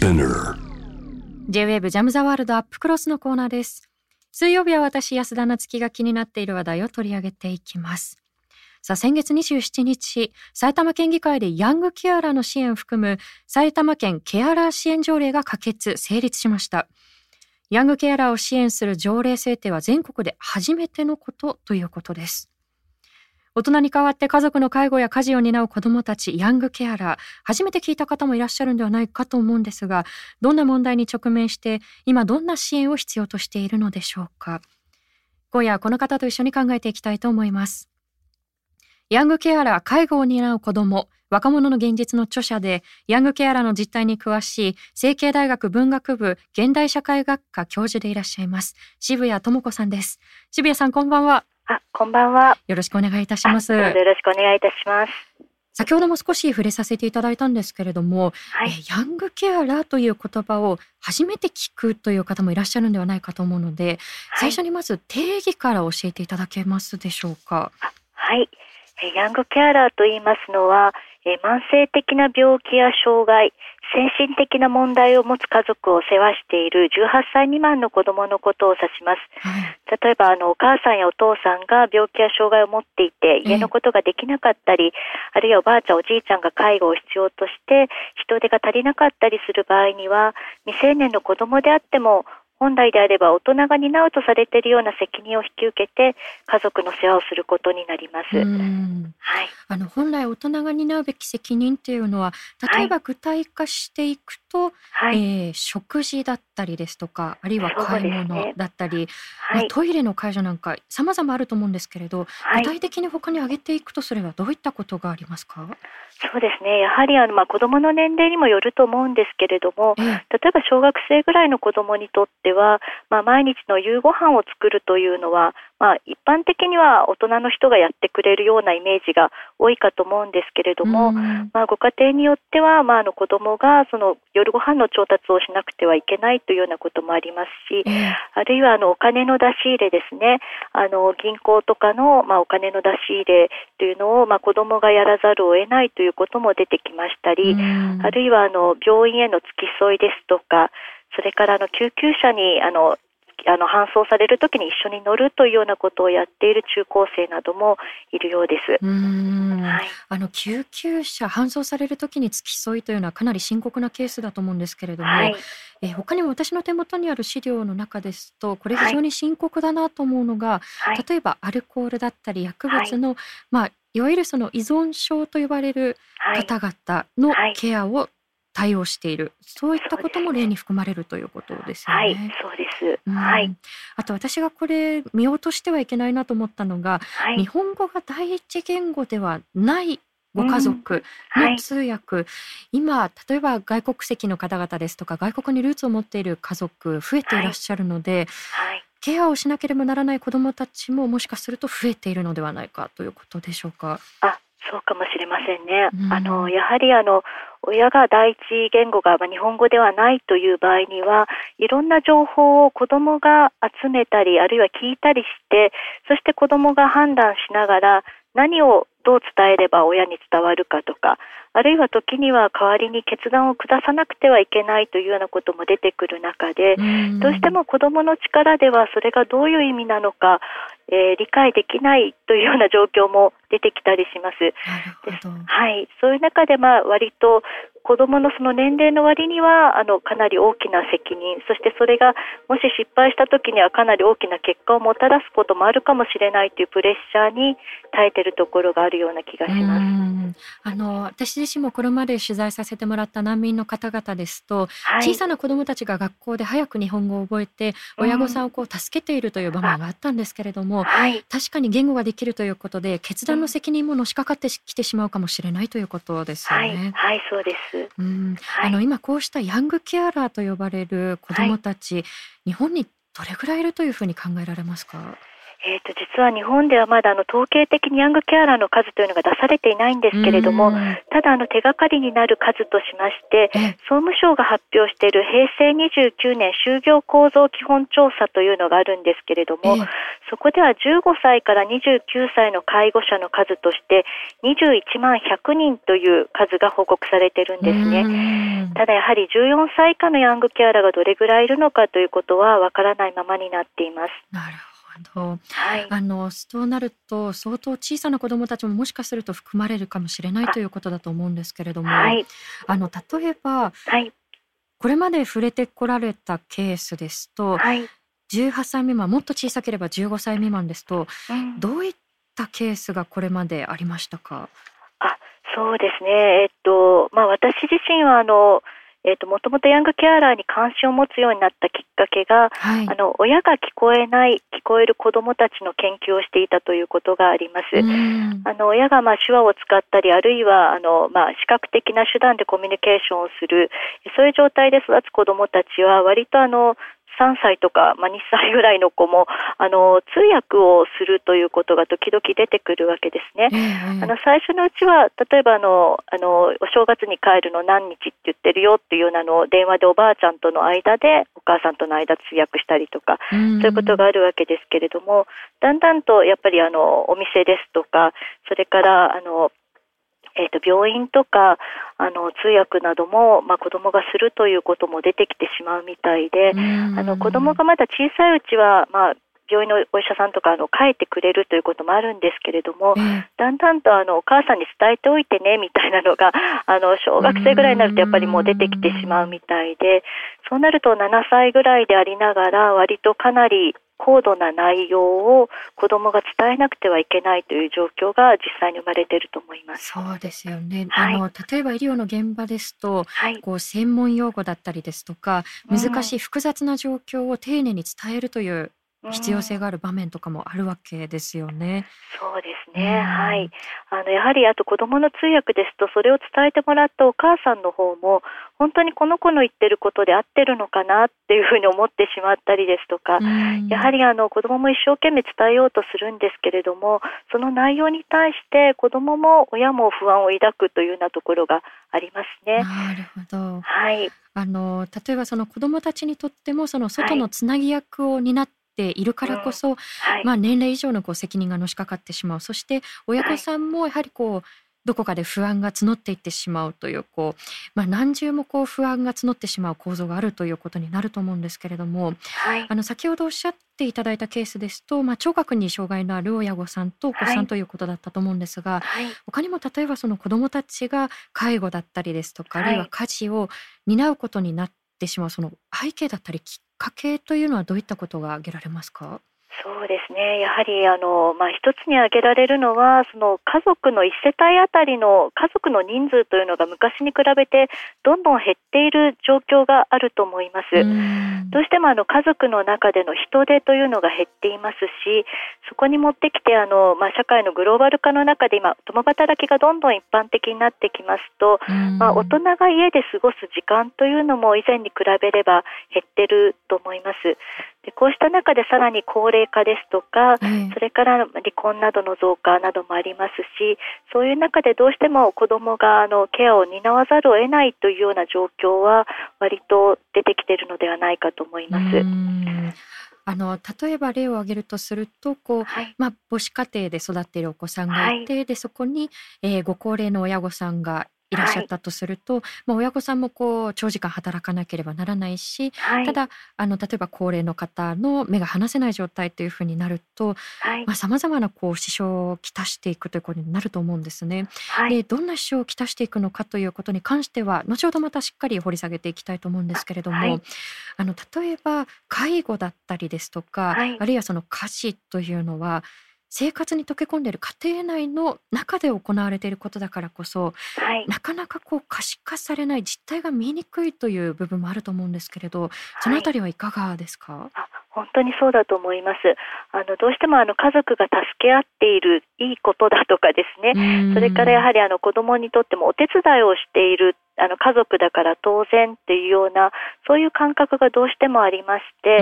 Spinner J-WAVE ジャムザワールドアップクロスのコーナーです。水曜日は私安田なつきが気になっている話題を取り上げていきます。さあ先月27日埼玉県議会でヤングケアラーの支援を含む埼玉県ケアラー支援条例が可決成立しました。ヤングケアラーを支援する条例制定は全国で初めてのことということです。大人に代わって家族の介護や家事を担う子どもたち、ヤングケアラー、初めて聞いた方もいらっしゃるんではないかと思うんですが、どんな問題に直面して、今どんな支援を必要としているのでしょうか。今夜はこの方と一緒に考えていきたいと思います。ヤングケアラー、介護を担う子ども、若者の現実の著者で、ヤングケアラーの実態に詳しい、成蹊大学文学部現代社会学科教授でいらっしゃいます。渋谷智子さんです。渋谷さん、こんばんは。あ、こんばんは。よろしくお願いいたします。よろしくお願いいたします。先ほども少し触れさせていただいたんですけれども、はい、ヤングケアラーという言葉を初めて聞くという方もいらっしゃるんではないかと思うので、はい、最初にまず定義から教えていただけますでしょうか。はい。ヤングケアラーと言いますのは、慢性的な病気や障害、精神的な問題を持つ家族を世話している18歳未満の子供のことを指します。例えばあのお母さんやお父さんが病気や障害を持っていて家のことができなかったり、あるいはおばあちゃんおじいちゃんが介護を必要として人手が足りなかったりする場合には未成年の子供であっても本来であれば大人が担うとされているような責任を引き受けて家族の世話をすることになります。はい、あの本来大人が担うべき責任というのは例えば具体化していくと、はい、えー、食事だったりですとかあるいは買い物だったり、ねはい、トイレの介助なんか様々あると思うんですけれど、具体的に他に挙げていくとすればどういったことがありますか？そうですね。やはりあのまあ子供の年齢にもよると思うんですけれども、例えば小学生ぐらいの子供にとっては、まあ毎日の夕ご飯を作るというのはまあ、一般的には大人の人がやってくれるようなイメージが多いかと思うんですけれども、まあ、ご家庭によっては、まあ、あの子供がその夜ご飯の調達をしなくてはいけないというようなこともありますし、あるいはあのお金の出し入れですね、あの銀行とかの、まあ、お金の出し入れというのを、まあ、子供がやらざるを得ないということも出てきましたり、あるいはあの病院への付き添いですとか、それからあの救急車にあのあの搬送されるときに一緒に乗るというようなことをやっている中高生などもいるようです。はい、あの救急車搬送されるときに付き添いというのはかなり深刻なケースだと思うんですけれども、はい、え他にも私の手元にある資料の中ですとこれ非常に深刻だなと思うのが、はい、例えばアルコールだったり薬物の、まあいわゆるその依存症と呼ばれる方々のケアを対応しているそういったことも例に含まれるということですよね。はい、そうです。うん、はい。あと私がこれ見落としてはいけないなと思ったのが、はい、日本語が第一言語ではないご家族の通訳、うんはい、今例えば外国籍の方々ですとか外国にルーツを持っている家族増えていらっしゃるので、はい、ケアをしなければならない子どもたちももしかすると増えているのではないかということでしょうか？あそうかもしれませんね。うん、あのやはりあの親が第一言語が日本語ではないという場合にはいろんな情報を子どもが集めたりあるいは聞いたりしてそして子どもが判断しながら何をどう伝えれば親に伝わるかとかあるいは時には代わりに決断を下さなくてはいけないというようなことも出てくる中でどうしても子どもの力ではそれがどういう意味なのか、えー、理解できないというような状況も出てきたりします。はい、そういう中でまあ割と子どものその年齢の割にはあのかなり大きな責任そしてそれがもし失敗した時にはかなり大きな結果をもたらすこともあるかもしれないというプレッシャーに耐えているところがあるような気がします。あの私自身もこれまで取材させてもらった難民の方々ですと、はい、小さな子どもたちが学校で早く日本語を覚えて親御さんをこう助けているという場面があったんですけれども、はい、確かに言語ができるということで決断の責任ものしかかってきてしまうかもしれないということですよね。はい、はい、そうです。うん、はい、あの今こうしたヤングケアラーと呼ばれる子どもたち、はい、日本にどれぐらいいるというふうに考えられますか？えーと、実は日本ではまだあの統計的にヤングケアラーの数というのが出されていないんですけれども、ただあの手がかりになる数としまして、総務省が発表している平成29年就業構造基本調査というのがあるんですけれども、そこでは15歳から29歳の介護者の数として21万100人という数が報告されているんですね。ただやはり14歳以下のヤングケアラーがどれぐらいいるのかということはわからないままになっています。ど、はい、あのそうなると相当小さな子どもたちももしかすると含まれるかもしれないということだと思うんですけれども、はい、あの例えば、はい、これまで触れてこられたケースですと、はい、18歳未満もっと小さければ15歳未満ですと、うん、どういったケースがこれまでありましたか？あそうですね、えっとまあ、私自身はあのえーと、もともとヤングケアラーに関心を持つようになったきっかけが、はい、あの親が聞こえない聞こえる子どもたちの研究をしていたということがあります。あの親がまあ手話を使ったりあるいはあの、まあ、視覚的な手段でコミュニケーションをするそういう状態で育つ子どもたちは割とあの3歳とか、まあ、2歳ぐらいの子もあの通訳をするということが時々出てくるわけですね。あの最初のうちは例えばあのあのお正月に帰るの何日って言ってるよっていうようなのを電話でおばあちゃんとの間でお母さんとの間通訳したりとか、そういうことがあるわけですけれどもだんだんとやっぱりあのお店ですとかそれからあのえーと、病院とかあの通訳なども、まあ、子どもがするということも出てきてしまうみたいであの子どもがまだ小さいうちは、まあ、病院のお医者さんとかあの帰ってくれるということもあるんですけれども、だんだんとあのお母さんに伝えておいてねみたいなのがあの小学生ぐらいになるとやっぱりもう出てきてしまうみたいでそうなると7歳ぐらいでありながら割とかなり高度な内容を子どもが伝えなくてはいけないという状況が実際に生まれていると思います。そうですよね。はい、あの例えば医療の現場ですと、はい、こう専門用語だったりですとか、難しい複雑な状況を丁寧に伝えるという必要性がある場面とかもあるわけですよね。そうですね、うん、はい。あのやはりあと子どもの通訳ですとそれを伝えてもらったお母さんの方も本当にこの子の言ってることで合ってるのかなっていうふうに思ってしまったりですとか、うん、やはりあの子どもも一生懸命伝えようとするんですけれどもその内容に対して子どもも親も不安を抱くというようなところがありますね。なるほど。はい。あの例えばその子どもたちにとってもその外のつなぎ役を担ってているからこそ、はい、まあ、年齢以上のこう責任がのしかかってしまう。そして親御さんもやはりこう、どこかで不安が募っていってしまうというこう、まあ、何重もこう不安が募ってしまう構造があるということになると思うんですけれども、はい、あの先ほどおっしゃっていただいたケースですと、まあ、聴覚に障害のある親御さんとお子さんということだったと思うんですが、はい、他にも例えばその子どもたちが介護だったりですとか、あるいは家事を担うことになってしまうその背景だったりきっ家計というのはどういったことが挙げられますか？そうですね。やはりあのまあ一つに挙げられるのはその家族の一世帯あたりの家族の人数というのが昔に比べてどんどん減っている状況があると思います。どうしてもあの家族の中での人手というのが減っていますし、そこに持ってきてあのまあ社会のグローバル化の中で今共働きがどんどん一般的になってきますと、まあ大人が家で過ごす時間というのも以前に比べれば減ってると思います。でこうした中でさらに高齢化ですとか、それから離婚などの増加などもありますしそういう中でどうしても子どもがあのケアを担わざるを得ないというような状況は割と出てきているのではないかと思います。あの例えば例を挙げるとするとこう、はい、まあ、母子家庭で育っているお子さんがいて、はい、でそこに、えー、ご高齢の親御さんがい。らっしゃったとすると、はい、まあ、親御さんもこう長時間働かなければならないし、はい、ただあの例えば高齢の方の目が離せない状態というふうになるとさまざ、まなこう支障をきたしていくということになると思うんですね。でどんな支障をきたしていくのかということに関しては後ほどまたしっかり掘り下げていきたいと思うんですけれども、あの例えば介護だったりですとか、あるいはその家事というのは生活に溶け込んでいる家庭内の中で行われていることだからこそ、はい、なかなかこう可視化されない実態が見えにくいという部分もあると思うんですけれど、そのあたりはいかがですか、はい本当にそうだと思います。あのどうしてもあの家族が助け合っているいいことだとかですね、それからやはりあの子供にとってもお手伝いをしているあの家族だから当然っていうようなそういう感覚がどうしてもありまして、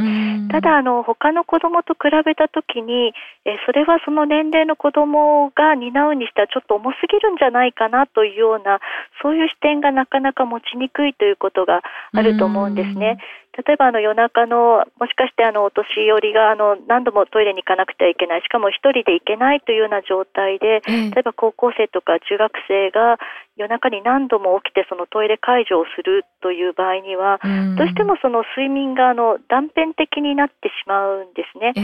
ただあの他の子供と比べた時に、えそれはその年齢の子供が担うにしてはちょっと重すぎるんじゃないかなというようなそういう視点がなかなか持ちにくいということがあると思うんですね。例えばあの夜中のもしかしてあのお年寄りがあの何度もトイレに行かなくてはいけないしかも1人で行けないというような状態で、例えば高校生とか中学生が夜中に何度も起きてそのトイレ介助をするという場合には、どうしてもその睡眠があの断片的になってしまうんですね。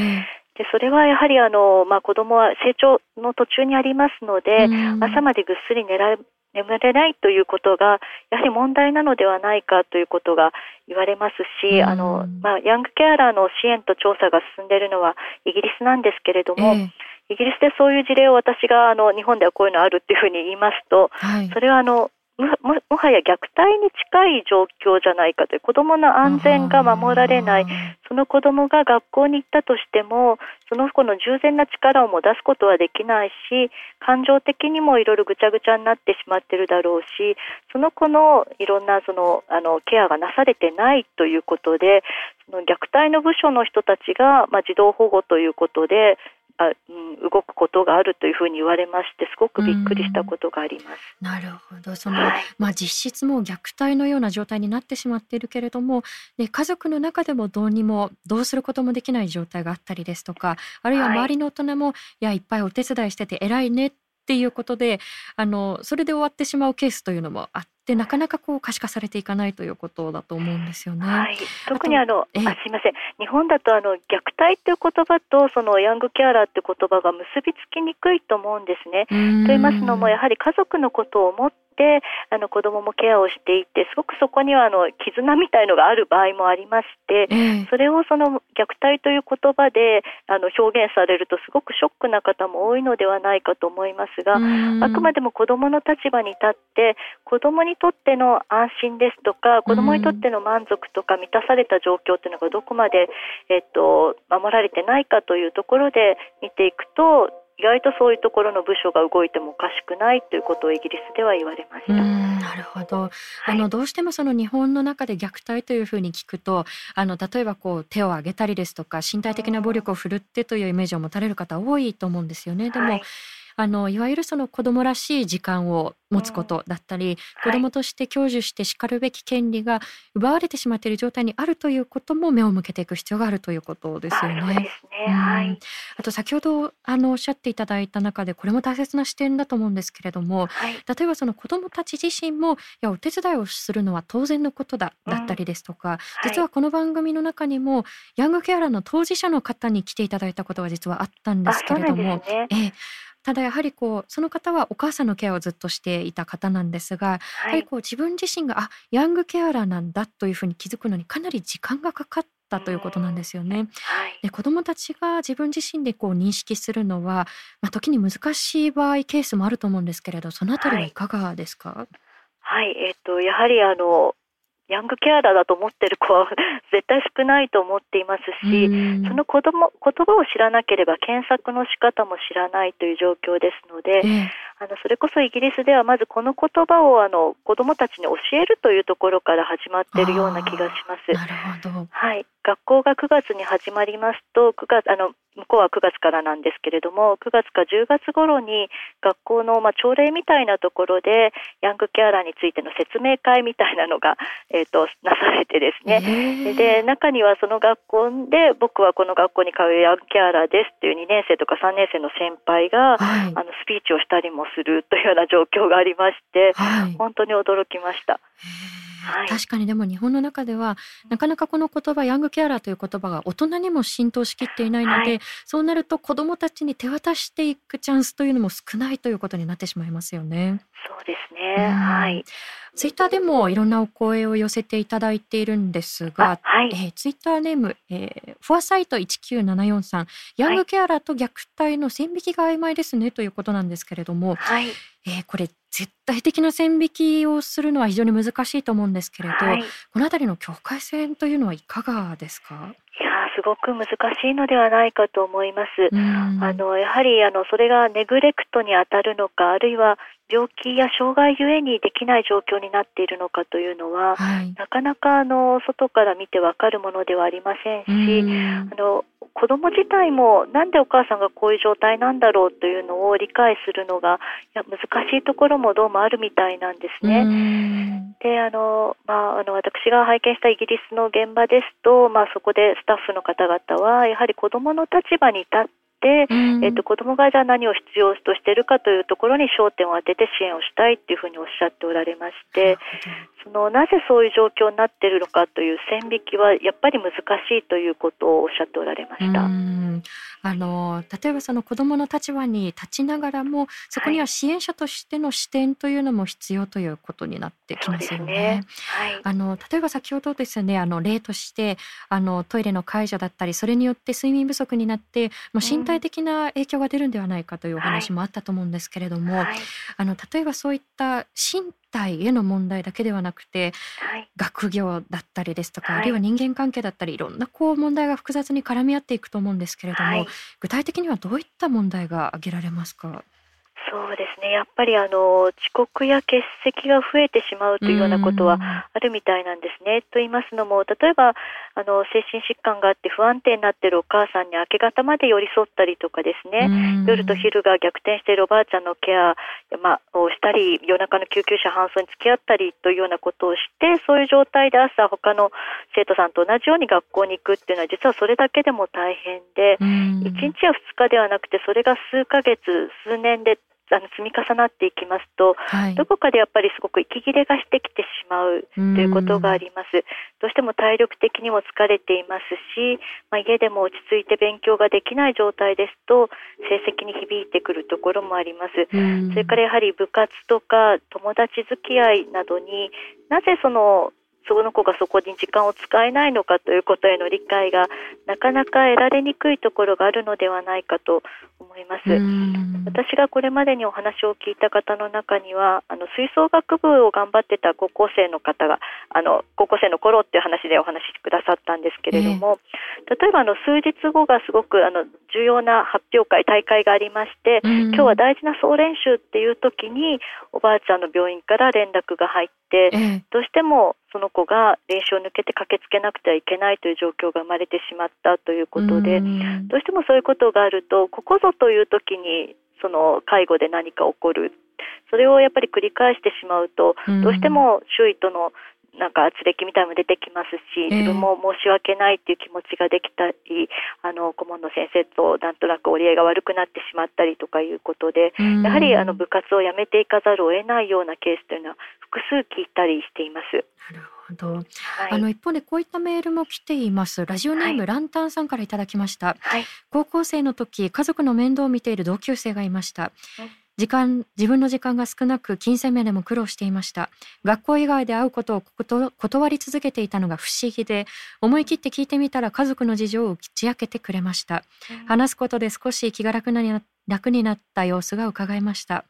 でそれはやはりあの、まあ、子供は成長の途中にありますので、朝までぐっすり寝ら眠れないということがやはり問題なのではないかということが言われますし、あのまあ、ヤングケアラーの支援と調査が進んでいるのはイギリスなんですけれども、えー、イギリスでそういう事例を私があの日本ではこういうのあるっていうふうに言いますと、はい、それはあのももはや虐待に近い状況じゃないかという子どもの安全が守られない。その子どもが学校に行ったとしてもその子の従前な力をも出すことはできないし感情的にもいろいろぐちゃぐちゃになってしまっているだろうしその子のいろんなそのあのケアがなされてないということでその虐待の部署の人たちが、まあ、児童保護ということであ、うん、動くことがあるというふうに言われましてすごくびっくりしたことがあります。なるほど。その、はい、まあ、実質も虐待のような状態になってしまっているけれども、ね、家族の中でもどうにもどうすることもできない状態があったりですとかあるいは周りの大人も、はい、いやいっぱいお手伝いしてて偉いねっていうことであのそれで終わってしまうケースというのもあっでなかなかこう可視化されていかないということだと思うんですよね。はい、特にあのあすみません日本だとあの虐待という言葉とそのヤングケアラーという言葉が結びつきにくいと思うんですね。と言いますのもやはり家族のことを思ってあの子どももケアをしていてすごくそこにはあの絆みたいのがある場合もありまして、それをその虐待という言葉であの表現されるとすごくショックな方も多いのではないかと思いますが、あくまでも子どもの立場に立って子どもにとっての安心ですとか子どもにとっての満足とか満たされた状況というのがどこまで、えっと、守られてないかというところで見ていくと意外とそういうところの部署が動いてもおかしくないということをイギリスでは言われました。なるほど。はい、あのどうしてもその日本の中で虐待というふうに聞くと、あの例えばこう手を挙げたりですとか身体的な暴力を振るってというイメージを持たれる方多いと思うんですよね。でも、はいあのいわゆるその子供らしい時間を持つことだったり、うん、子供として享受してしかるべき権利が奪われてしまっている状態にあるということも目を向けていく必要があるということですよね。ねはい、あと先ほどあのおっしゃっていただいた中でこれも大切な視点だと思うんですけれども、はい、例えばその子供たち自身もいやお手伝いをするのは当然のことだだったりですとか、うん、実はこの番組の中にもヤングケアラーの当事者の方に来ていただいたことが実はあったんですけれども、ね、えただやはりこうその方はお母さんのケアをずっとしていた方なんですが、はい、やはりこう自分自身があヤングケアラーなんだというふうに気づくのにかなり時間がかかったということなんですよね。はい、で子どもたちが自分自身でこう認識するのは、まあ、時に難しい場合ケースもあると思うんですけれどそのあたりはいかがですか、はい、はい、えっ、とやはりあのヤングケアラーだと思ってる子は 絶対少ないと思っていますし、その子供言葉を知らなければ検索の仕方も知らないという状況ですので、あのそれこそイギリスではまずこの言葉をあの子どもたちに教えるというところから始まっているような気がします。なるほど。はい、学校が9月に始まりますと9月あの向こうは9月からなんですけれども9月か10月頃に学校の、まあ、朝礼みたいなところでヤングケアラーについての説明会みたいなのが、えーと、なされてですね。で中にはその学校で僕はこの学校に通うヤングケアラーですっていう2年生とか3年生の先輩が、はい、あのスピーチをしたりもするというような状況がありまして、はい、本当に驚きました。はい、確かにでも日本の中ではなかなかこの言葉ヤングケアラーという言葉が大人にも浸透しきっていないので、はい、そうなると子どもたちに手渡していくチャンスというのも少ないということになってしまいますよね。そうですね、はい。ツイッターでもいろんなお声を寄せていただいているんですが、はい、えー、ツイッターネーム、えー、フォアサイト1974さん、ヤングケアラーと虐待の線引きが曖昧ですねということなんですけれども、はい、えー、これ絶対的な線引きをするのは非常に難しいと思うんですけれど、はい、このあたりの境界線というのはいかがですか？いやすごく難しいのではないかと思います。あのやはりあのそれがネグレクトに当たるのかあるいは病気や障害ゆえにできない状況になっているのかというのは、はい、なかなかあの外から見てわかるものではありませんし、あの子供自体もなんでお母さんがこういう状態なんだろうというのを理解するのがいや難しいところもどうもあるみたいなんですね。であの、まあ、あの私が拝見したイギリスの現場ですと、まあ、そこでスタッフの方々はやはり子供の立場に立ってで、うん、えっと、子どもがじゃあ何を必要としているかというところに焦点を当てて支援をしたいというふうにおっしゃっておられまして、そのなぜそういう状況になっているのかという線引きはやっぱり難しいということをおっしゃっておられました。あの例えばその子どもの立場に立ちながらもそこには支援者としての視点というのも必要ということになってきますよね。ね。はい、あの例えば先ほどですねあの例としてあのトイレの介助だったりそれによって睡眠不足になってもう身体的な影響が出るんではないかというお話もあったと思うんですけれども、はい、あの例えばそういった身体への問題だけではなくて、はい、学業だったりですとか、はい、あるいは人間関係だったりいろんなこう問題が複雑に絡み合っていくと思うんですけれども、はい、具体的にはどういった問題が挙げられますか？そうですね、やっぱりあの遅刻や欠席が増えてしまうというようなことはあるみたいなんですね。と言いますのも、例えばあの精神疾患があって不安定になっているお母さんに明け方まで寄り添ったりとかですね、夜と昼が逆転しているおばあちゃんのケア、まあ、をしたり、夜中の救急車搬送に付き合ったりというようなことをして、そういう状態で朝、他の生徒さんと同じように学校に行くっていうのは、実はそれだけでも大変で、1日や2日ではなくて、それが数ヶ月、数年であの積み重なっていきますと、はい、どこかでやっぱりすごく息切れがしてきてしまうということがあります。どうしても体力的にも疲れていますし、まあ、家でも落ち着いて勉強ができない状態ですと成績に響いてくるところもあります。それからやはり部活とか友達付き合いなどになぜそのその子がそこに時間を使えないのかということへの理解がなかなか得られにくいところがあるのではないかと思います。私がこれまでにお話を聞いた方の中には、あの吹奏楽部を頑張ってた高校生の方が、あの高校生の頃っていう話でお話しくださったんですけれども、えー、例えばあの数日後がすごくあの重要な発表会、大会がありまして、今日は大事な総練習っていう時におばあちゃんの病院から連絡が入って、えー、どうしてもその子が練習を抜けて駆けつけなくてはいけないという状況が生まれてしまったということで、どうしてもそういうことがあると、ここぞという時にその介護で何か起こる、それをやっぱり繰り返してしまうと、どうしても周囲とのなんか圧力みたいも出てきますし、自分も申し訳ないっていう気持ちができたり、あの顧問の先生となんとなく折り合いが悪くなってしまったりとかいうことで、やはりあの部活を辞めていかざるを得ないようなケースというのは複数聞いたりしています。なるほど。はい、あの一方でこういったメールも来ています。ラジオネーム、はい、ランタンさんからいただきました。はい、高校生の時、家族の面倒を見ている同級生がいました。時間自分の時間が少なく金銭面でも苦労していました。学校以外で会うことを断り続けていたのが不思議で思い切って聞いてみたら家族の事情を打ち明けてくれました、話すことで少し気が楽な楽になった様子が伺えました。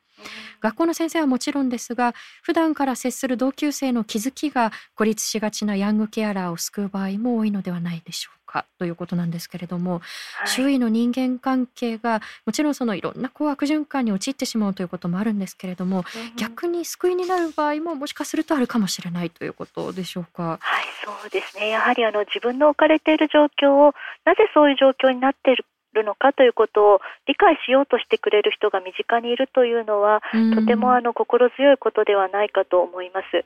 学校の先生はもちろんですが普段から接する同級生の気づきが孤立しがちなヤングケアラーを救う場合も多いのではないでしょうかということなんですけれども、はい、周囲の人間関係がもちろんそのいろんなこう悪循環に陥ってしまうということもあるんですけれども、うん、逆に救いになる場合ももしかするとあるかもしれないということでしょうか？はいそうですね。やはりあの自分の置かれている状況をなぜそういう状況になっているるのかということを理解しようとしてくれる人が身近にいるというのは、とてもあの心強いことではないかと思います。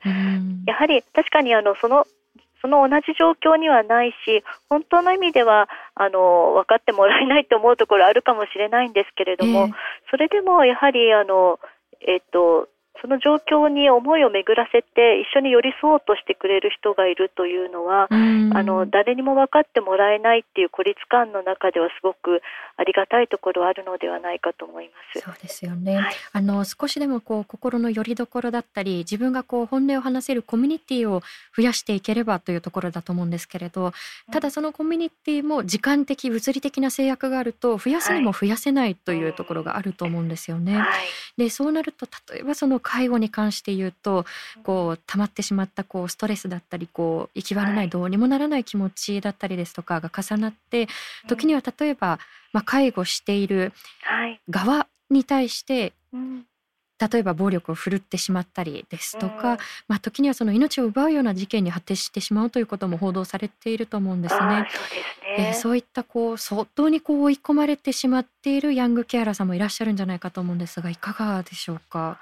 やはり確かにあのそのその同じ状況にはないし、本当の意味ではあの分かってもらえないと思うところあるかもしれないんですけれども、えー、それでもやはりあの、えっ、とその状況に思いを巡らせて一緒に寄り添おうとしてくれる人がいるというのは、あの誰にも分かってもらえないっていう孤立感の中ではすごくありがたいところあるのではないかと思います。そうですよね。はい、あの少しでもこう心の拠り所だったり、自分がこう本音を話せるコミュニティを増やしていければというところだと思うんですけれど、ただそのコミュニティも時間的物理的な制約があると増やすにも増やせないというところがあると思うんですよね。はい、でそうなると例えばその介護に関して言うとこう溜まってしまったこうストレスだったりこう行き場のないどうにもならない気持ちだったりですとかが重なって時には例えば、まあ、介護している側に対して例えば暴力を振るってしまったりですとか、うん、まあ、時にはその命を奪うような事件に発展してしまうということも報道されていると思うんですね。そうね、えー、そういったこう相当にこう追い込まれてしまっているヤングケアラーさんもいらっしゃるんじゃないかと思うんですがいかがでしょうか？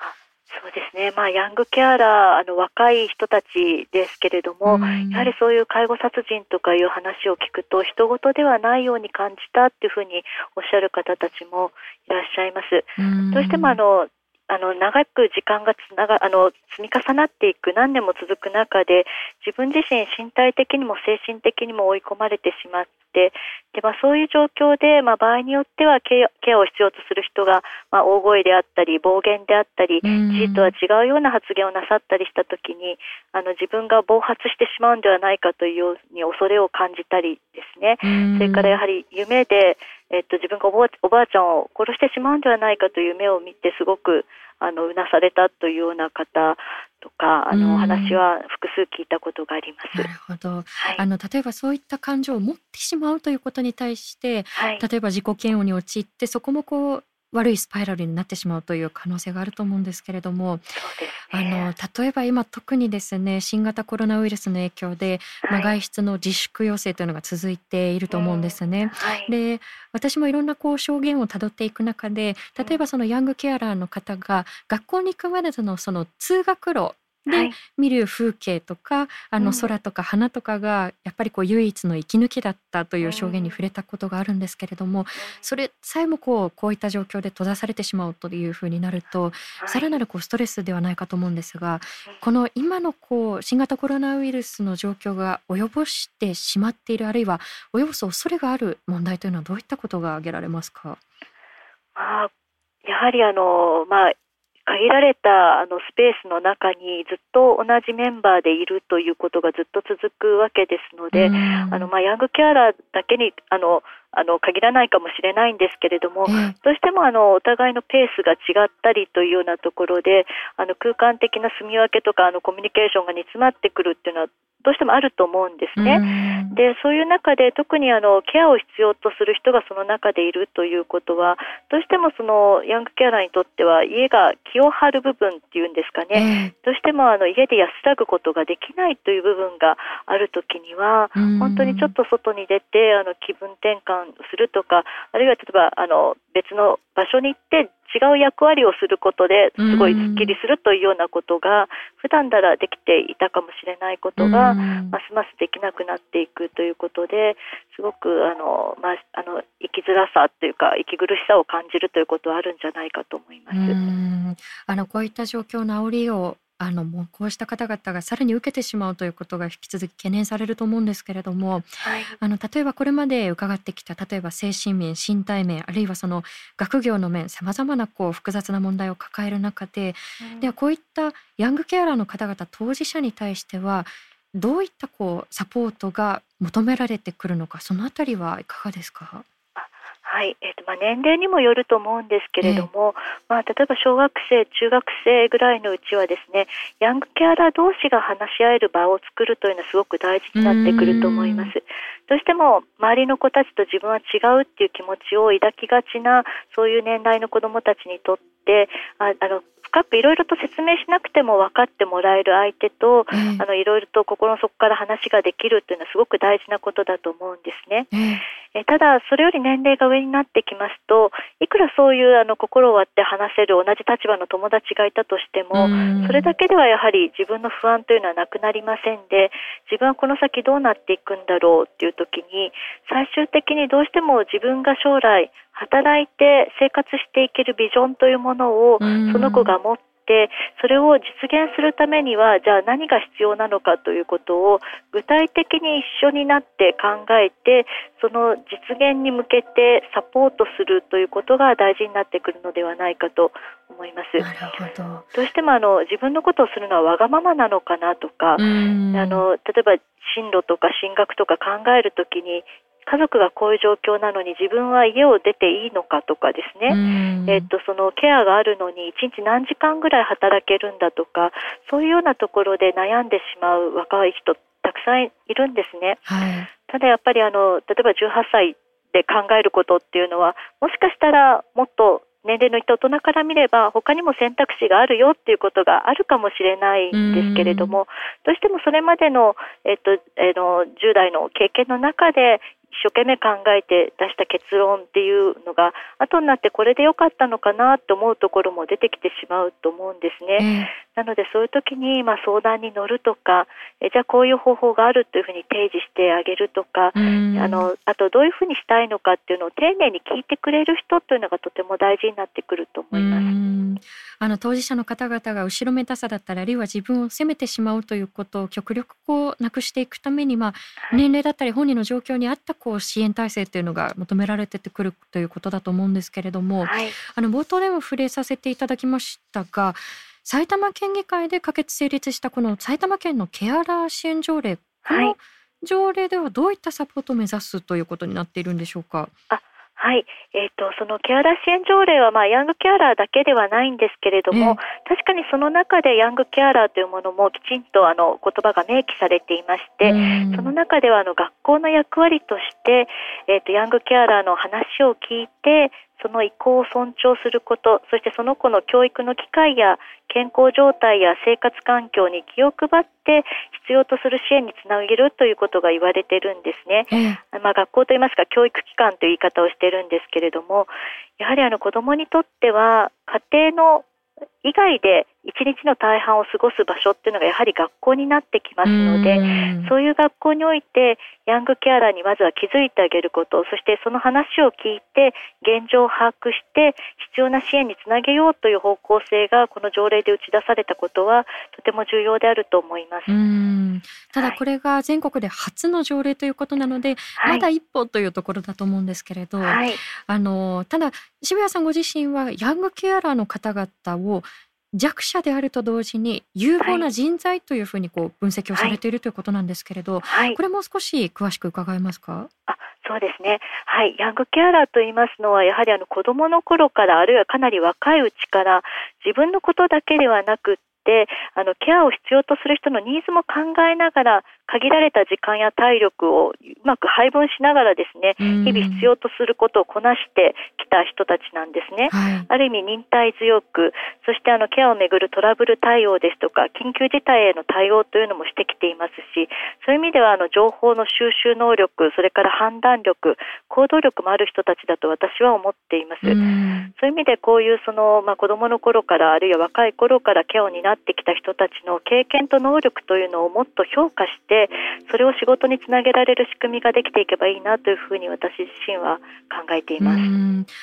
そうですね、まあ、ヤングケアラー、あの若い人たちですけれども、やはりそういう介護殺人とかいう話を聞くと、人事ではないように感じたっていうふうにおっしゃる方たちもいらっしゃいます。どうしてもあのあの長く時間がつながあの積み重なっていく何年も続く中で自分自身身体的にも精神的にも追い込まれてしまってで、まあ、そういう状況で、まあ、場合によってはケアを必要とする人が、まあ、大声であったり暴言であったり事実とは違うような発言をなさったりした時にあの自分が暴発してしまうんではないかというように恐れを感じたりですね。それからやはり夢でえっと、自分がおばおばあちゃんを殺してしまうんではないかという目を見てすごくあのうなされたというような方とかあの話は複数聞いたことがあります。なるほど。はい、あの例えばそういった感情を持ってしまうということに対して、はい、例えば自己嫌悪に陥ってそこもこう悪いスパイラルになってしまうという可能性があると思うんですけれども、あの例えば今特にですね新型コロナウイルスの影響で、まあ、外出の自粛要請というのが続いていると思うんですね。はい、で私もいろんなこう証言をたどっていく中で例えばそのヤングケアラーの方が学校に行くまでのその通学路で見る風景とかあの空とか花とかがやっぱりこう唯一の息抜きだったという証言に触れたことがあるんですけれどもそれさえもこうこういった状況で閉ざされてしまうというふうになるとさらなるこうストレスではないかと思うんですがこの今のこう新型コロナウイルスの状況が及ぼしてしまっているあるいは及ぼす恐れがある問題というのはどういったことが挙げられますか？あやはりあの、まあ、限られたあのスペースの中にずっと同じメンバーでいるということがずっと続くわけですので、あのまあ、ヤングケアラーだけにあのあの限らないかもしれないんですけれども、どうしてもあのお互いのペースが違ったりというようなところであの空間的な住み分けとかあのコミュニケーションが煮詰まってくるっていうのはどうしてもあると思うんですね。でそういう中で特にあのケアを必要とする人がその中でいるということはどうしてもそのヤングケアラーにとっては家が気を張る部分っていうんですかね、どうしてもあの家で安らぐことができないという部分がある時には本当にちょっと外に出てあの気分転換するとかあるいは例えばあの別の場所に行って違う役割をすることですごいすっきりするというようなことが普段ならできていたかもしれないことがますますできなくなっていくということですごくあの、まあ、あの生きづらさというか息苦しさを感じるということはあるんじゃないかと思います。あのこういった状況治りをあのもうこうした方々がさらに受けてしまうということが引き続き懸念されると思うんですけれども、はい、あの例えばこれまで伺ってきた例えば精神面身体面あるいはその学業の面さまざまなこう複雑な問題を抱える中で、うん、ではこういったヤングケアラーの方々当事者に対してはどういったこうサポートが求められてくるのかそのあたりはいかがですか？はい、えーとまあ、年齢にもよると思うんですけれども、えー、まあ、例えば小学生、中学生ぐらいのうちはですねヤングケアラー同士が話し合える場を作るというのはすごく大事になってくると思います。どうしても周りの子たちと自分は違うっていう気持ちを抱きがちなそういう年代の子どもたちにとってああの深くいろいろと説明しなくても分かってもらえる相手と、あのいろいろと心の底から話ができるというのはすごく大事なことだと思うんですね。えただそれより年齢が上になってきますといくらそういうあの心を割って話せる同じ立場の友達がいたとしてもそれだけではやはり自分の不安というのはなくなりませんで自分はこの先どうなっていくんだろうっていう時に最終的にどうしても自分が将来働いて生活していけるビジョンというものをその子が持っててそれを実現するためにはじゃあ何が必要なのかということを具体的に一緒になって考えてその実現に向けてサポートするということが大事になってくるのではないかと思います。ど。どうしてもあの自分のことをするのはわがままなのかなとかあの例えば進路とか進学とか考えるときに家族がこういう状況なのに自分は家を出ていいのかとかですね、えっと、そのケアがあるのに1日何時間ぐらい働けるんだとかそういうようなところで悩んでしまう若い人たくさんいるんですね。はい、ただやっぱりあの例えば18歳で考えることっていうのはもしかしたらもっと年齢のいった大人から見れば他にも選択肢があるよっていうことがあるかもしれないんですけれども、どうしてもそれまでの、えっと、えの10代の経験の中で一生懸命考えて出した結論っていうのが後になってこれで良かったのかなと思うところも出てきてしまうと思うんですね。なのでそういう時にまあ相談に乗るとかえじゃあこういう方法があるというふうに提示してあげるとかあのあとどういうふうにしたいのかっていうのを丁寧に聞いてくれる人というのがとても大事になってくると思います。あの当事者の方々が後ろめたさだったりあるいは自分を責めてしまうということを極力こうなくしていくために、まあ、年齢だったり本人の状況に合ったこう支援体制というのが求められてくるということだと思うんですけれども、はい、あの冒頭でも触れさせていただきましたが埼玉県議会で可決成立したこの埼玉県のケアラー支援条例この条例ではどういったサポートを目指すということになっているんでしょうか？あはい、えーと、そのケアラー支援条例は、まあ、ヤングケアラーだけではないんですけれども、確かにその中でヤングケアラーというものもきちんとあの言葉が明記されていまして、その中ではあの学校の役割として、えーとヤングケアラーの話を聞いてその意向を尊重すること、そしてその子の教育の機会や健康状態や生活環境に気を配って必要とする支援につなげるということが言われているんですね。うん、まあ、学校といいますか教育機関という言い方をしているんですけれども、やはりあの子どもにとっては家庭の以外で一日の大半を過ごす場所っていうのがやはり学校になってきますのでそういう学校においてヤングケアラーにまずは気づいてあげることそしてその話を聞いて現状を把握して必要な支援につなげようという方向性がこの条例で打ち出されたことはとても重要であると思います。ただこれが全国で初の条例ということなので、はい、まだ一歩というところだと思うんですけれど、はい、あのただ渋谷さんご自身はヤングケアラーの方々を弱者であると同時に有望な人材というふうにこう分析をされているということなんですけれど、はい、これもう少し詳しく伺えますか？あそうですね、はい、ヤングケアラーと言いますのはやはりあの子どもの頃からあるいはかなり若いうちから自分のことだけではなくてあのケアを必要とする人のニーズも考えながら限られた時間や体力をうまく配分しながらですね、日々必要とすることをこなしてきた人たちなんですね。はい、ある意味忍耐強く、そしてあのケアをめぐるトラブル対応ですとか、緊急事態への対応というのもしてきていますし、そういう意味ではあの情報の収集能力、それから判断力、行動力もある人たちだと私は思っています。そういう意味でこういうその、まあ、子供の頃からあるいは若い頃からケアを担ってきた人たちの経験と能力というのをもっと評価して、それを仕事につなげられる仕組みができていけばいいなというふうに私自身は考えています。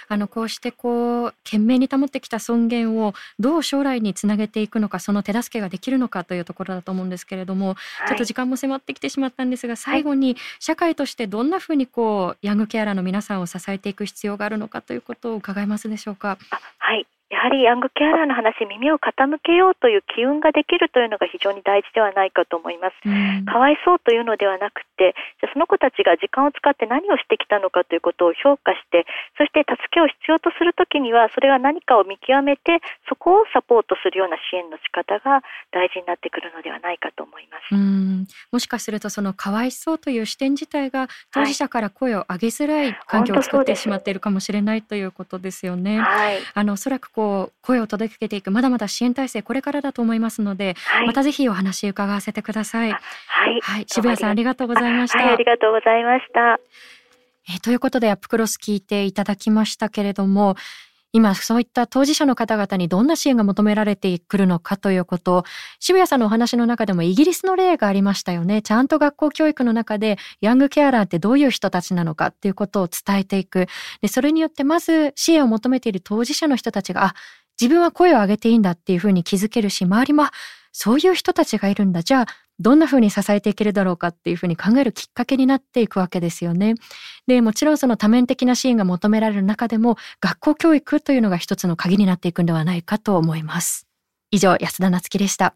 あのこうしてこう懸命に保ってきた尊厳をどう将来につなげていくのかその手助けができるのかというところだと思うんですけれども、はい、ちょっと時間も迫ってきてしまったんですが最後に社会としてどんなふうにこうヤングケアラーの皆さんを支えていく必要があるのかということを伺えますでしょうか？はいやはりヤングケアラーの話に耳を傾けようという機運ができるというのが非常に大事ではないかと思います。かわいそうというのではなくて、じゃその子たちが時間を使って何をしてきたのかということを評価して、そして助けを必要とするときには、それが何かを見極めて、そこをサポートするような支援の仕方が大事になってくるのではないかと思います。もしかするとそのかわいそうという視点自体が当事者から声を上げづらい環境を作ってしまっているかもしれないということですよね。はい、あのおそらくこう声を届けていくまだまだ支援体制これからだと思いますので、はい、またぜひお話伺わせてください。はい、はい、渋谷さんありがとうございました。ありがとうございました。えー、ということでアップクロス聞いていただきましたけれども。今そういった当事者の方々にどんな支援が求められてくるのかということを渋谷さんのお話の中でもイギリスの例がありましたよねちゃんと学校教育の中でヤングケアラーってどういう人たちなのかっていうことを伝えていくでそれによってまず支援を求めている当事者の人たちがあ自分は声を上げていいんだっていうふうに気づけるし、周りもそういう人たちがいるんだ。じゃあ、どんなふうに支えていけるだろうかっていうふうに考えるきっかけになっていくわけですよね。で、もちろんその多面的な支援が求められる中でも、学校教育というのが一つの鍵になっていくんではないかと思います。以上、安田なつきでした。